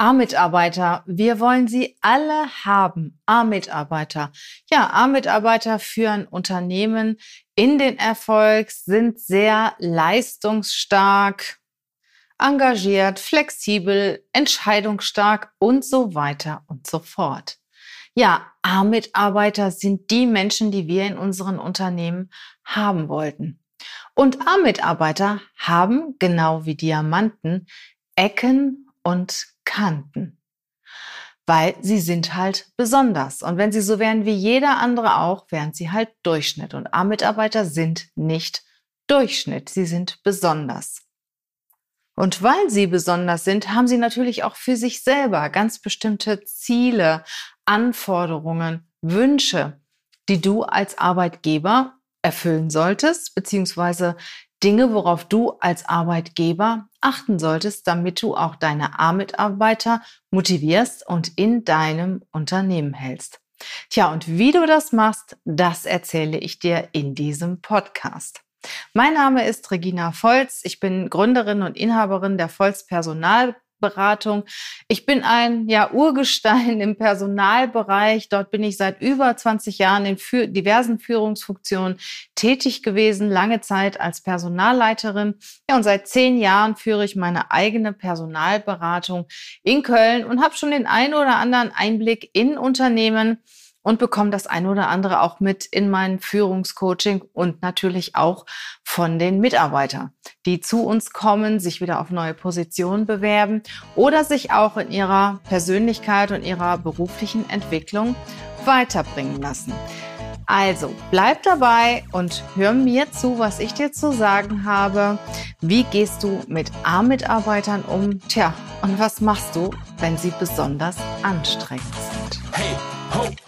A-Mitarbeiter, wir wollen sie alle haben. A-Mitarbeiter. Ja, A-Mitarbeiter führen Unternehmen in den Erfolg, sind sehr leistungsstark, engagiert, flexibel, entscheidungsstark und so weiter und so fort. Ja, A-Mitarbeiter sind die Menschen, die wir in unseren Unternehmen haben wollten. Und A-Mitarbeiter haben, genau wie Diamanten, Ecken und Kanten. Weil sie sind halt besonders. Und wenn sie so wären wie jeder andere auch, wären sie halt Durchschnitt. Und A-Mitarbeiter sind nicht Durchschnitt. Sie sind besonders. Und weil sie besonders sind, haben sie natürlich auch für sich selber ganz bestimmte Ziele, Anforderungen, Wünsche, die du als Arbeitgeber erfüllen solltest, beziehungsweise Dinge, worauf du als Arbeitgeber achten solltest, damit du auch deine A-Mitarbeiter motivierst und in deinem Unternehmen hältst. Tja, und wie du das machst, das erzähle ich dir in diesem Podcast. Mein Name ist Regina Volz. Ich bin Gründerin und Inhaberin der Volz Personal Beratung. Ich bin ein ja, Urgestein im Personalbereich. Dort bin ich seit über 20 Jahren in für diversen Führungsfunktionen tätig gewesen, lange Zeit als Personalleiterin. Ja, und seit zehn Jahren führe ich meine eigene Personalberatung in Köln und habe schon den einen oder anderen Einblick in Unternehmen und bekomme das eine oder andere auch mit in mein Führungscoaching und natürlich auch von den Mitarbeitern, die zu uns kommen, sich wieder auf neue Positionen bewerben oder sich auch in ihrer Persönlichkeit und ihrer beruflichen Entwicklung weiterbringen lassen. Also bleib dabei und hör mir zu, was ich dir zu sagen habe. Wie gehst du mit A-Mitarbeitern um? Tja, und was machst du, wenn sie besonders anstrengend sind? Hey, ho!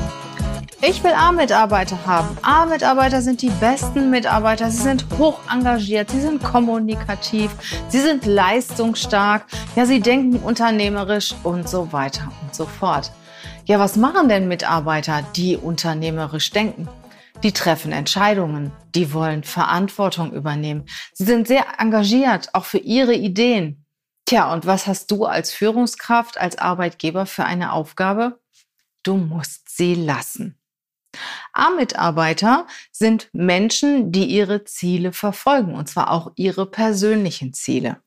Ich will A-Mitarbeiter haben. A-Mitarbeiter sind die besten Mitarbeiter. Sie sind hoch engagiert, sie sind kommunikativ, sie sind leistungsstark, ja, sie denken unternehmerisch und so weiter und so fort. Ja, was machen denn Mitarbeiter, die unternehmerisch denken? Die treffen Entscheidungen, die wollen Verantwortung übernehmen. Sie sind sehr engagiert, auch für ihre Ideen. Tja, und was hast du als Führungskraft, als Arbeitgeber für eine Aufgabe? Du musst sie lassen. A-Mitarbeiter sind Menschen, die ihre Ziele verfolgen, und zwar auch ihre persönlichen Ziele.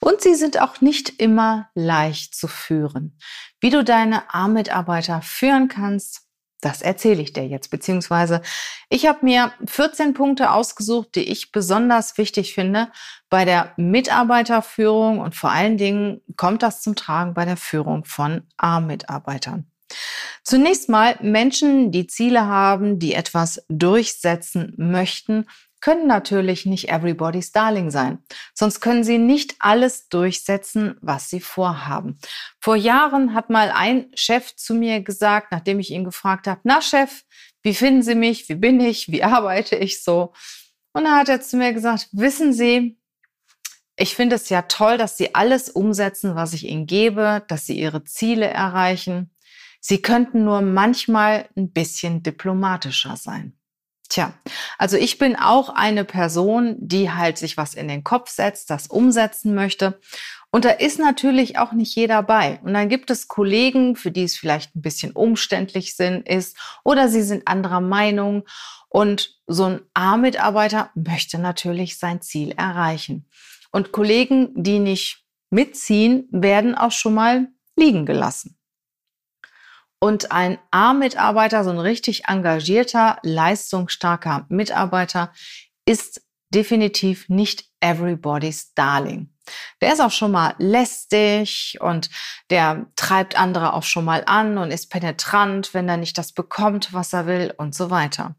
Und sie sind auch nicht immer leicht zu führen. Wie du deine A-Mitarbeiter führen kannst, das erzähle ich dir jetzt, beziehungsweise ich habe mir 14 Punkte ausgesucht, die ich besonders wichtig finde bei der Mitarbeiterführung und vor allen Dingen kommt das zum Tragen bei der Führung von A-Mitarbeitern. Zunächst mal Menschen, die Ziele haben, die etwas durchsetzen möchten, können natürlich nicht everybody's darling sein. Sonst können sie nicht alles durchsetzen, was sie vorhaben. Vor Jahren hat mal ein Chef zu mir gesagt, nachdem ich ihn gefragt habe, na Chef, wie finden Sie mich? Wie bin ich? Wie arbeite ich so? Und dann hat er zu mir gesagt, wissen Sie, ich finde es ja toll, dass Sie alles umsetzen, was ich Ihnen gebe, dass Sie Ihre Ziele erreichen. Sie könnten nur manchmal ein bisschen diplomatischer sein. Tja, also ich bin auch eine Person, die halt sich was in den Kopf setzt, das umsetzen möchte. Und da ist natürlich auch nicht jeder bei. Und dann gibt es Kollegen, für die es vielleicht ein bisschen umständlich sind, ist oder sie sind anderer Meinung. Und so ein A-Mitarbeiter möchte natürlich sein Ziel erreichen. Und Kollegen, die nicht mitziehen, werden auch schon mal liegen gelassen. Und ein A-Mitarbeiter, so ein richtig engagierter, leistungsstarker Mitarbeiter ist definitiv nicht everybody's darling. Der ist auch schon mal lästig und der treibt andere auch schon mal an und ist penetrant, wenn er nicht das bekommt, was er will und so weiter.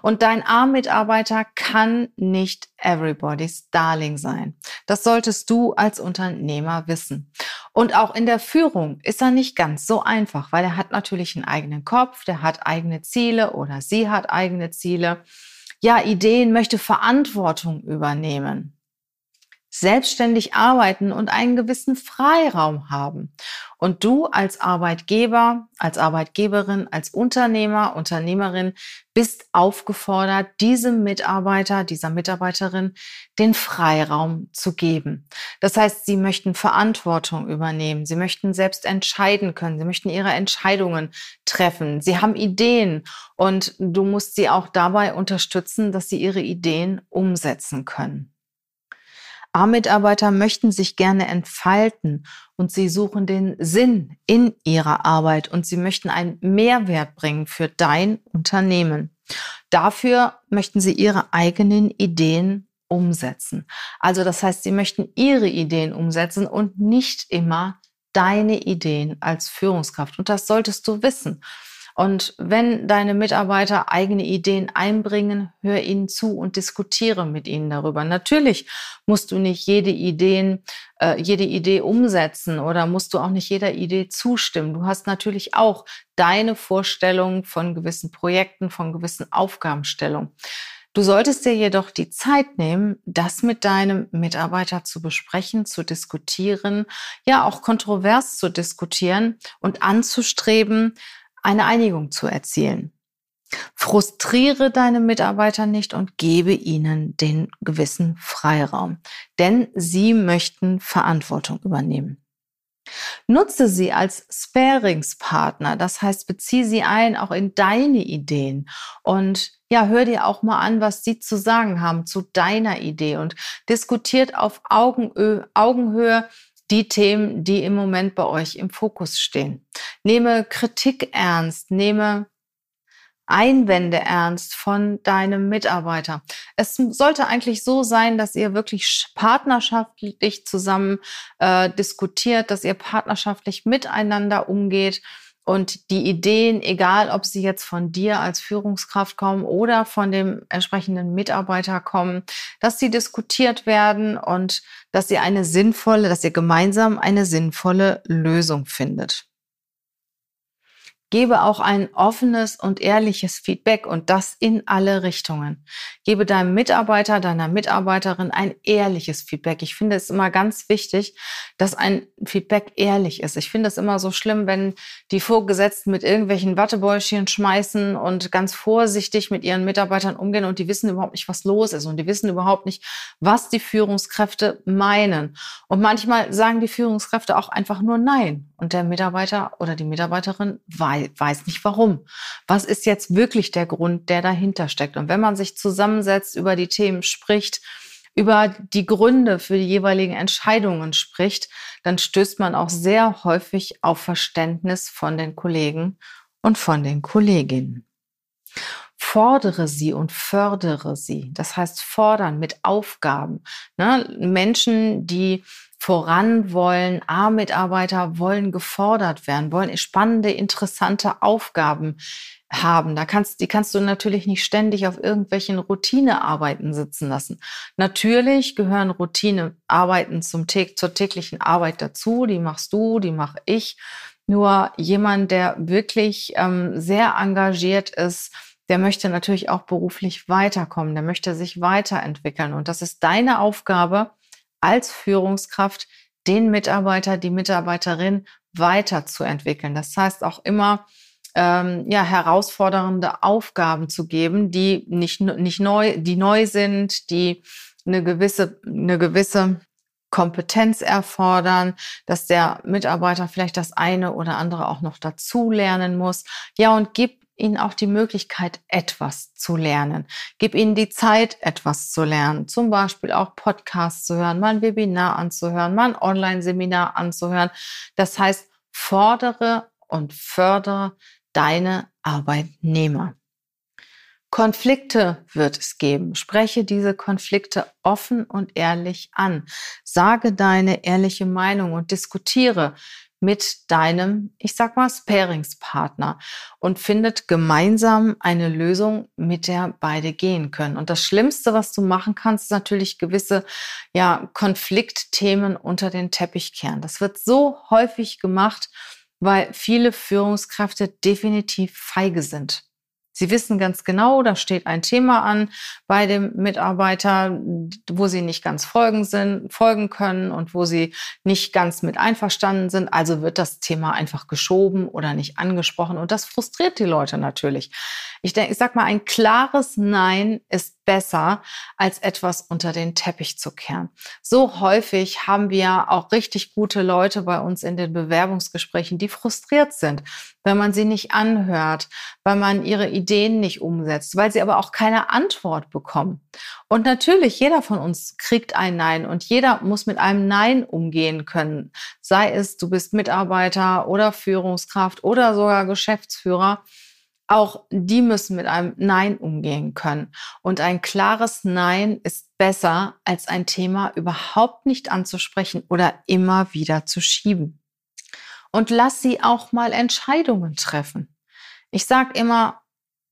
Und dein A-Mitarbeiter kann nicht everybody's darling sein. Das solltest du als Unternehmer wissen. Und auch in der Führung ist er nicht ganz so einfach, weil er hat natürlich einen eigenen Kopf, der hat eigene Ziele oder sie hat eigene Ziele. ja Ideen, möchte Verantwortung übernehmen selbstständig arbeiten und einen gewissen Freiraum haben. Und du als Arbeitgeber, als Arbeitgeberin, als Unternehmer, Unternehmerin bist aufgefordert, diesem Mitarbeiter, dieser Mitarbeiterin den Freiraum zu geben. Das heißt, sie möchten Verantwortung übernehmen, sie möchten selbst entscheiden können, sie möchten ihre Entscheidungen treffen, sie haben Ideen und du musst sie auch dabei unterstützen, dass sie ihre Ideen umsetzen können. A-Mitarbeiter möchten sich gerne entfalten und sie suchen den Sinn in ihrer Arbeit und sie möchten einen Mehrwert bringen für dein Unternehmen. Dafür möchten sie ihre eigenen Ideen umsetzen. Also das heißt, sie möchten ihre Ideen umsetzen und nicht immer deine Ideen als Führungskraft. Und das solltest du wissen. Und wenn deine Mitarbeiter eigene Ideen einbringen, hör ihnen zu und diskutiere mit ihnen darüber. Natürlich musst du nicht jede Ideen, äh, jede Idee umsetzen oder musst du auch nicht jeder Idee zustimmen. Du hast natürlich auch deine Vorstellung von gewissen Projekten, von gewissen Aufgabenstellungen. Du solltest dir jedoch die Zeit nehmen, das mit deinem Mitarbeiter zu besprechen, zu diskutieren, ja auch kontrovers zu diskutieren und anzustreben, eine Einigung zu erzielen. Frustriere deine Mitarbeiter nicht und gebe ihnen den gewissen Freiraum, denn sie möchten Verantwortung übernehmen. Nutze sie als Sparingspartner, das heißt, beziehe sie ein auch in deine Ideen und ja, hör dir auch mal an, was sie zu sagen haben zu deiner Idee und diskutiert auf Augenhöhe die Themen, die im Moment bei euch im Fokus stehen. Nehme Kritik ernst, nehme Einwände ernst von deinem Mitarbeiter. Es sollte eigentlich so sein, dass ihr wirklich partnerschaftlich zusammen äh, diskutiert, dass ihr partnerschaftlich miteinander umgeht und die Ideen, egal ob sie jetzt von dir als Führungskraft kommen oder von dem entsprechenden Mitarbeiter kommen, dass sie diskutiert werden und dass ihr eine sinnvolle, dass ihr gemeinsam eine sinnvolle Lösung findet. Gebe auch ein offenes und ehrliches Feedback und das in alle Richtungen. Gebe deinem Mitarbeiter, deiner Mitarbeiterin ein ehrliches Feedback. Ich finde es immer ganz wichtig, dass ein Feedback ehrlich ist. Ich finde es immer so schlimm, wenn die Vorgesetzten mit irgendwelchen Wattebäuschen schmeißen und ganz vorsichtig mit ihren Mitarbeitern umgehen und die wissen überhaupt nicht, was los ist und die wissen überhaupt nicht, was die Führungskräfte meinen. Und manchmal sagen die Führungskräfte auch einfach nur Nein und der Mitarbeiter oder die Mitarbeiterin weiß nicht warum. Was ist jetzt wirklich der Grund, der dahinter steckt? Und wenn man sich zusammensetzt, über die Themen spricht, über die Gründe für die jeweiligen Entscheidungen spricht, dann stößt man auch sehr häufig auf Verständnis von den Kollegen und von den Kolleginnen. Fordere sie und fördere sie. Das heißt, fordern mit Aufgaben. Ne? Menschen, die voran wollen. A-Mitarbeiter wollen gefordert werden, wollen spannende, interessante Aufgaben haben. Da kannst, die kannst du natürlich nicht ständig auf irgendwelchen Routinearbeiten sitzen lassen. Natürlich gehören Routinearbeiten zum, zur täglichen Arbeit dazu. Die machst du, die mache ich. Nur jemand, der wirklich ähm, sehr engagiert ist, der möchte natürlich auch beruflich weiterkommen, der möchte sich weiterentwickeln. Und das ist deine Aufgabe, als Führungskraft den Mitarbeiter, die Mitarbeiterin weiterzuentwickeln. Das heißt auch immer, ähm, ja, herausfordernde Aufgaben zu geben, die nicht, nicht neu, die neu sind, die eine gewisse, eine gewisse Kompetenz erfordern, dass der Mitarbeiter vielleicht das eine oder andere auch noch dazu lernen muss. Ja, und gib ihnen auch die Möglichkeit, etwas zu lernen. Gib ihnen die Zeit, etwas zu lernen. Zum Beispiel auch Podcasts zu hören, mal ein Webinar anzuhören, mal ein Online-Seminar anzuhören. Das heißt, fordere und fördere deine Arbeitnehmer. Konflikte wird es geben. Spreche diese Konflikte offen und ehrlich an. Sage deine ehrliche Meinung und diskutiere mit deinem, ich sag mal, Sparingspartner und findet gemeinsam eine Lösung, mit der beide gehen können. Und das Schlimmste, was du machen kannst, ist natürlich gewisse, ja, Konfliktthemen unter den Teppich kehren. Das wird so häufig gemacht, weil viele Führungskräfte definitiv feige sind. Sie wissen ganz genau, da steht ein Thema an bei dem Mitarbeiter, wo Sie nicht ganz folgen, sind, folgen können und wo Sie nicht ganz mit einverstanden sind. Also wird das Thema einfach geschoben oder nicht angesprochen. Und das frustriert die Leute natürlich. Ich denke, ich sag mal, ein klares Nein ist besser, als etwas unter den Teppich zu kehren. So häufig haben wir auch richtig gute Leute bei uns in den Bewerbungsgesprächen, die frustriert sind, wenn man sie nicht anhört, weil man ihre Ideen nicht umsetzt, weil sie aber auch keine Antwort bekommen. Und natürlich, jeder von uns kriegt ein Nein und jeder muss mit einem Nein umgehen können. Sei es, du bist Mitarbeiter oder Führungskraft oder sogar Geschäftsführer. Auch die müssen mit einem Nein umgehen können. Und ein klares Nein ist besser, als ein Thema überhaupt nicht anzusprechen oder immer wieder zu schieben und lass sie auch mal Entscheidungen treffen. Ich sage immer,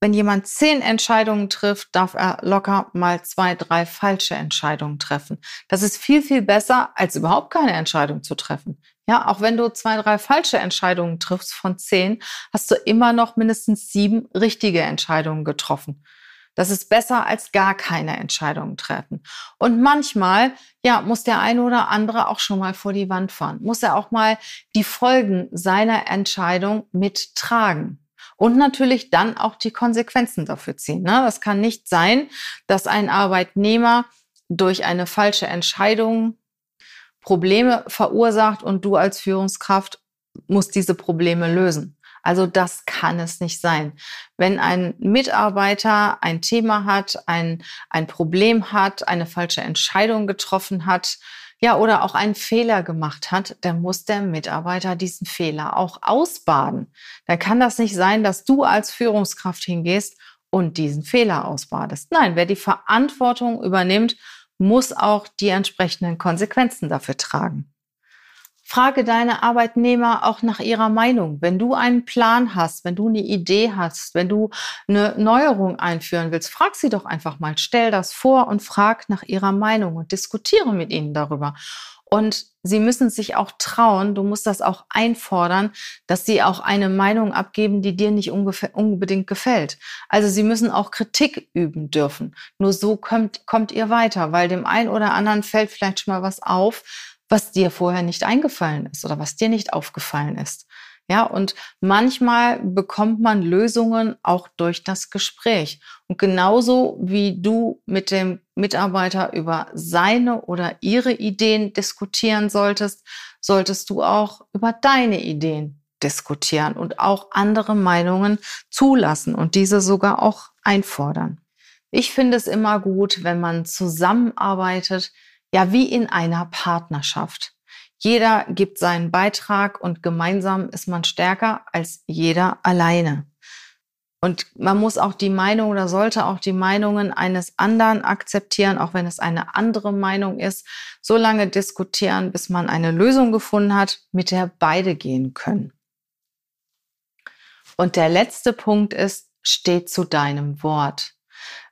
wenn jemand zehn Entscheidungen trifft, darf er locker mal zwei, drei falsche Entscheidungen treffen. Das ist viel, viel besser, als überhaupt keine Entscheidung zu treffen. Ja, auch wenn du zwei, drei falsche Entscheidungen triffst von zehn, hast du immer noch mindestens sieben richtige Entscheidungen getroffen. Das ist besser als gar keine Entscheidungen treffen. Und manchmal, ja, muss der eine oder andere auch schon mal vor die Wand fahren. Muss er auch mal die Folgen seiner Entscheidung mittragen. Und natürlich dann auch die Konsequenzen dafür ziehen. Ne? Das kann nicht sein, dass ein Arbeitnehmer durch eine falsche Entscheidung Probleme verursacht und du als Führungskraft musst diese Probleme lösen. Also das kann es nicht sein. Wenn ein Mitarbeiter ein Thema hat, ein, ein Problem hat, eine falsche Entscheidung getroffen hat, ja, oder auch einen Fehler gemacht hat, dann muss der Mitarbeiter diesen Fehler auch ausbaden. Dann kann das nicht sein, dass du als Führungskraft hingehst und diesen Fehler ausbadest. Nein, wer die Verantwortung übernimmt, muss auch die entsprechenden Konsequenzen dafür tragen. Frage deine Arbeitnehmer auch nach ihrer Meinung. Wenn du einen Plan hast, wenn du eine Idee hast, wenn du eine Neuerung einführen willst, frag sie doch einfach mal. Stell das vor und frag nach ihrer Meinung und diskutiere mit ihnen darüber. Und sie müssen sich auch trauen, du musst das auch einfordern, dass sie auch eine Meinung abgeben, die dir nicht unbedingt gefällt. Also sie müssen auch Kritik üben dürfen. Nur so kommt, kommt ihr weiter, weil dem einen oder anderen fällt vielleicht schon mal was auf, was dir vorher nicht eingefallen ist oder was dir nicht aufgefallen ist. Ja, und manchmal bekommt man Lösungen auch durch das Gespräch. Und genauso wie du mit dem Mitarbeiter über seine oder ihre Ideen diskutieren solltest, solltest du auch über deine Ideen diskutieren und auch andere Meinungen zulassen und diese sogar auch einfordern. Ich finde es immer gut, wenn man zusammenarbeitet, ja wie in einer Partnerschaft. Jeder gibt seinen Beitrag und gemeinsam ist man stärker als jeder alleine. Und man muss auch die Meinung oder sollte auch die Meinungen eines anderen akzeptieren, auch wenn es eine andere Meinung ist, so lange diskutieren, bis man eine Lösung gefunden hat, mit der beide gehen können. Und der letzte Punkt ist, steh zu deinem Wort.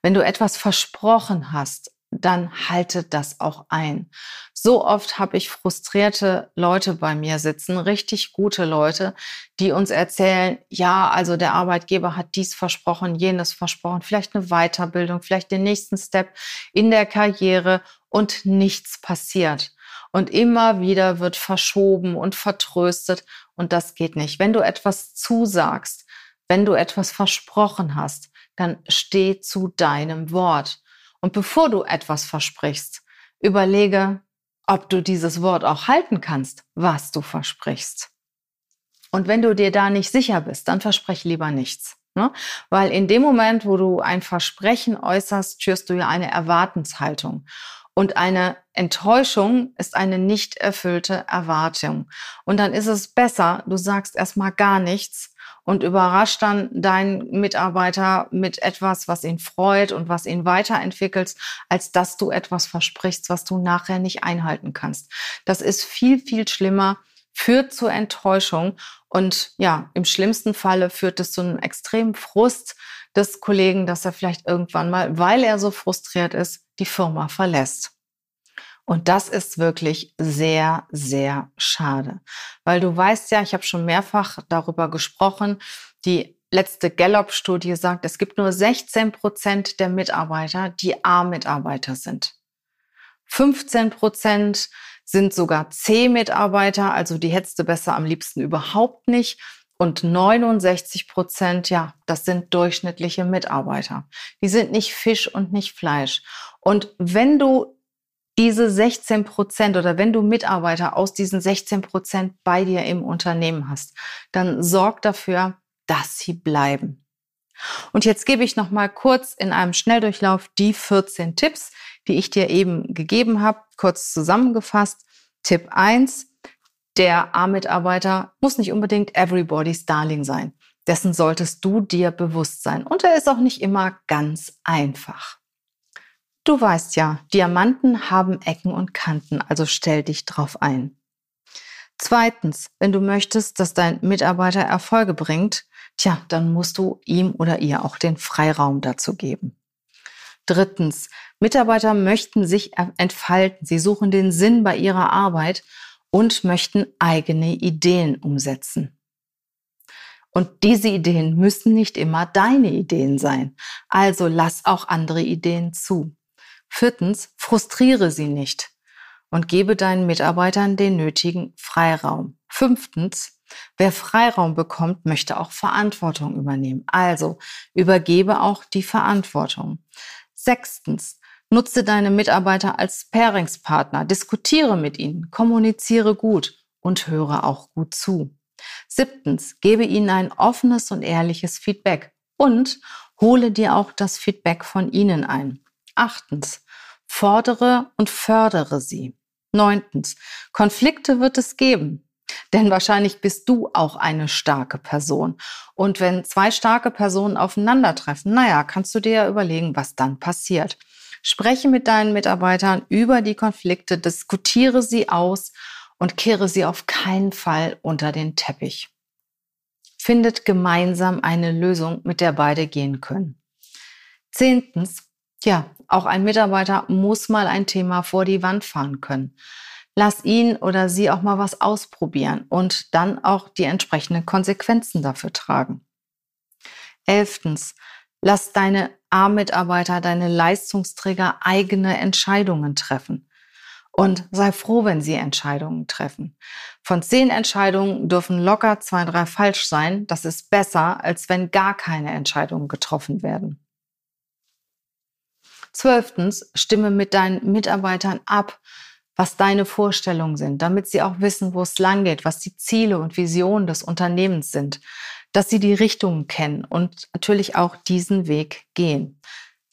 Wenn du etwas versprochen hast, dann halte das auch ein. So oft habe ich frustrierte Leute bei mir sitzen, richtig gute Leute, die uns erzählen, ja, also der Arbeitgeber hat dies versprochen, jenes versprochen, vielleicht eine Weiterbildung, vielleicht den nächsten Step in der Karriere und nichts passiert. Und immer wieder wird verschoben und vertröstet und das geht nicht. Wenn du etwas zusagst, wenn du etwas versprochen hast, dann steh zu deinem Wort. Und bevor du etwas versprichst, überlege, ob du dieses Wort auch halten kannst, was du versprichst. Und wenn du dir da nicht sicher bist, dann versprech lieber nichts. Ne? Weil in dem Moment, wo du ein Versprechen äußerst, schürst du ja eine Erwartenshaltung. Und eine Enttäuschung ist eine nicht erfüllte Erwartung. Und dann ist es besser, du sagst erstmal gar nichts und überrascht dann deinen Mitarbeiter mit etwas, was ihn freut und was ihn weiterentwickelt, als dass du etwas versprichst, was du nachher nicht einhalten kannst. Das ist viel, viel schlimmer, führt zur Enttäuschung und ja, im schlimmsten Falle führt es zu einem extremen Frust des Kollegen, dass er vielleicht irgendwann mal, weil er so frustriert ist, die Firma verlässt. Und das ist wirklich sehr, sehr schade, weil du weißt ja, ich habe schon mehrfach darüber gesprochen, die letzte Gallup-Studie sagt, es gibt nur 16 Prozent der Mitarbeiter, die A-Mitarbeiter sind. 15 Prozent sind sogar C-Mitarbeiter, also die hättest du besser am liebsten überhaupt nicht. Und 69 Prozent, ja, das sind durchschnittliche Mitarbeiter. Die sind nicht Fisch und nicht Fleisch. Und wenn du diese 16 Prozent oder wenn du Mitarbeiter aus diesen 16 Prozent bei dir im Unternehmen hast, dann sorg dafür, dass sie bleiben. Und jetzt gebe ich noch mal kurz in einem Schnelldurchlauf die 14 Tipps, die ich dir eben gegeben habe, kurz zusammengefasst. Tipp 1. Der A-Mitarbeiter muss nicht unbedingt everybody's darling sein. Dessen solltest du dir bewusst sein. Und er ist auch nicht immer ganz einfach. Du weißt ja, Diamanten haben Ecken und Kanten, also stell dich drauf ein. Zweitens, wenn du möchtest, dass dein Mitarbeiter Erfolge bringt, tja, dann musst du ihm oder ihr auch den Freiraum dazu geben. Drittens, Mitarbeiter möchten sich entfalten. Sie suchen den Sinn bei ihrer Arbeit und möchten eigene Ideen umsetzen. Und diese Ideen müssen nicht immer deine Ideen sein. Also lass auch andere Ideen zu. Viertens, frustriere sie nicht und gebe deinen Mitarbeitern den nötigen Freiraum. Fünftens, wer Freiraum bekommt, möchte auch Verantwortung übernehmen. Also übergebe auch die Verantwortung. Sechstens, nutze deine Mitarbeiter als Paringspartner, diskutiere mit ihnen, kommuniziere gut und höre auch gut zu. Siebtens, gebe ihnen ein offenes und ehrliches Feedback und hole dir auch das Feedback von ihnen ein. Achtens, fordere und fördere sie. Neuntens, Konflikte wird es geben. Denn wahrscheinlich bist du auch eine starke Person. Und wenn zwei starke Personen aufeinandertreffen, naja, kannst du dir ja überlegen, was dann passiert. Spreche mit deinen Mitarbeitern über die Konflikte, diskutiere sie aus und kehre sie auf keinen Fall unter den Teppich. Findet gemeinsam eine Lösung, mit der beide gehen können. Zehntens, ja, auch ein Mitarbeiter muss mal ein Thema vor die Wand fahren können. Lass ihn oder sie auch mal was ausprobieren und dann auch die entsprechenden Konsequenzen dafür tragen. Elftens, lass deine A-Mitarbeiter, deine Leistungsträger eigene Entscheidungen treffen. Und sei froh, wenn sie Entscheidungen treffen. Von zehn Entscheidungen dürfen locker zwei, drei falsch sein. Das ist besser, als wenn gar keine Entscheidungen getroffen werden. Zwölftens, stimme mit deinen Mitarbeitern ab, was deine Vorstellungen sind, damit sie auch wissen, wo es lang geht, was die Ziele und Visionen des Unternehmens sind, dass sie die Richtungen kennen und natürlich auch diesen Weg gehen.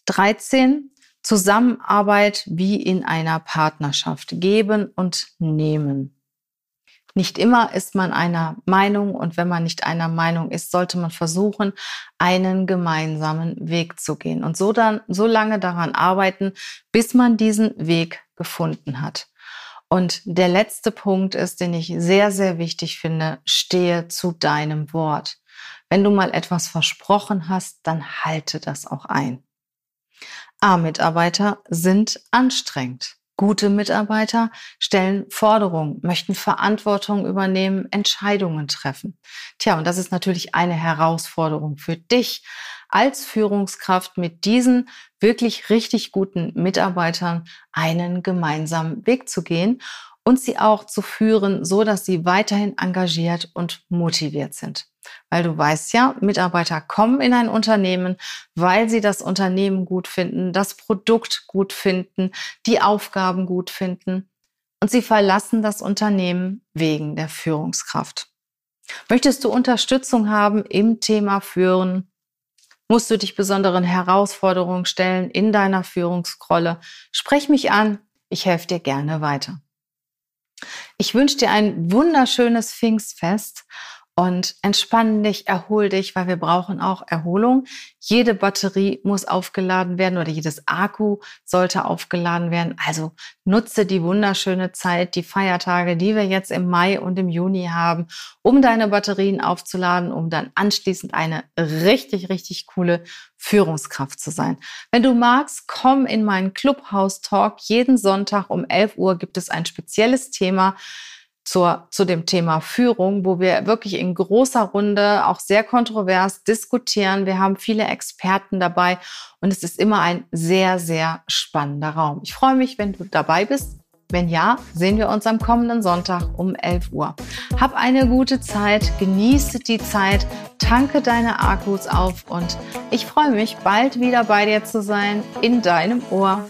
13. Zusammenarbeit wie in einer Partnerschaft. Geben und nehmen. Nicht immer ist man einer Meinung und wenn man nicht einer Meinung ist, sollte man versuchen, einen gemeinsamen Weg zu gehen und so dann so lange daran arbeiten, bis man diesen Weg gefunden hat. Und der letzte Punkt ist, den ich sehr, sehr wichtig finde, stehe zu deinem Wort. Wenn du mal etwas versprochen hast, dann halte das auch ein. A-Mitarbeiter sind anstrengend. Gute Mitarbeiter stellen Forderungen, möchten Verantwortung übernehmen, Entscheidungen treffen. Tja, und das ist natürlich eine Herausforderung für dich als Führungskraft mit diesen wirklich richtig guten Mitarbeitern einen gemeinsamen Weg zu gehen und sie auch zu führen, so dass sie weiterhin engagiert und motiviert sind. Weil du weißt ja, Mitarbeiter kommen in ein Unternehmen, weil sie das Unternehmen gut finden, das Produkt gut finden, die Aufgaben gut finden und sie verlassen das Unternehmen wegen der Führungskraft. Möchtest du Unterstützung haben im Thema Führen? Musst du dich besonderen Herausforderungen stellen in deiner Führungsrolle? Sprech mich an, ich helfe dir gerne weiter. Ich wünsche dir ein wunderschönes Pfingstfest und entspann dich, erhol dich, weil wir brauchen auch Erholung. Jede Batterie muss aufgeladen werden oder jedes Akku sollte aufgeladen werden. Also nutze die wunderschöne Zeit, die Feiertage, die wir jetzt im Mai und im Juni haben, um deine Batterien aufzuladen, um dann anschließend eine richtig, richtig coole Führungskraft zu sein. Wenn du magst, komm in meinen Clubhouse Talk. Jeden Sonntag um 11 Uhr gibt es ein spezielles Thema zur, zu dem Thema Führung, wo wir wirklich in großer Runde auch sehr kontrovers diskutieren. Wir haben viele Experten dabei und es ist immer ein sehr, sehr spannender Raum. Ich freue mich, wenn du dabei bist. Wenn ja, sehen wir uns am kommenden Sonntag um 11 Uhr. Hab eine gute Zeit, genieße die Zeit, tanke deine Akkus auf und ich freue mich, bald wieder bei dir zu sein in deinem Ohr.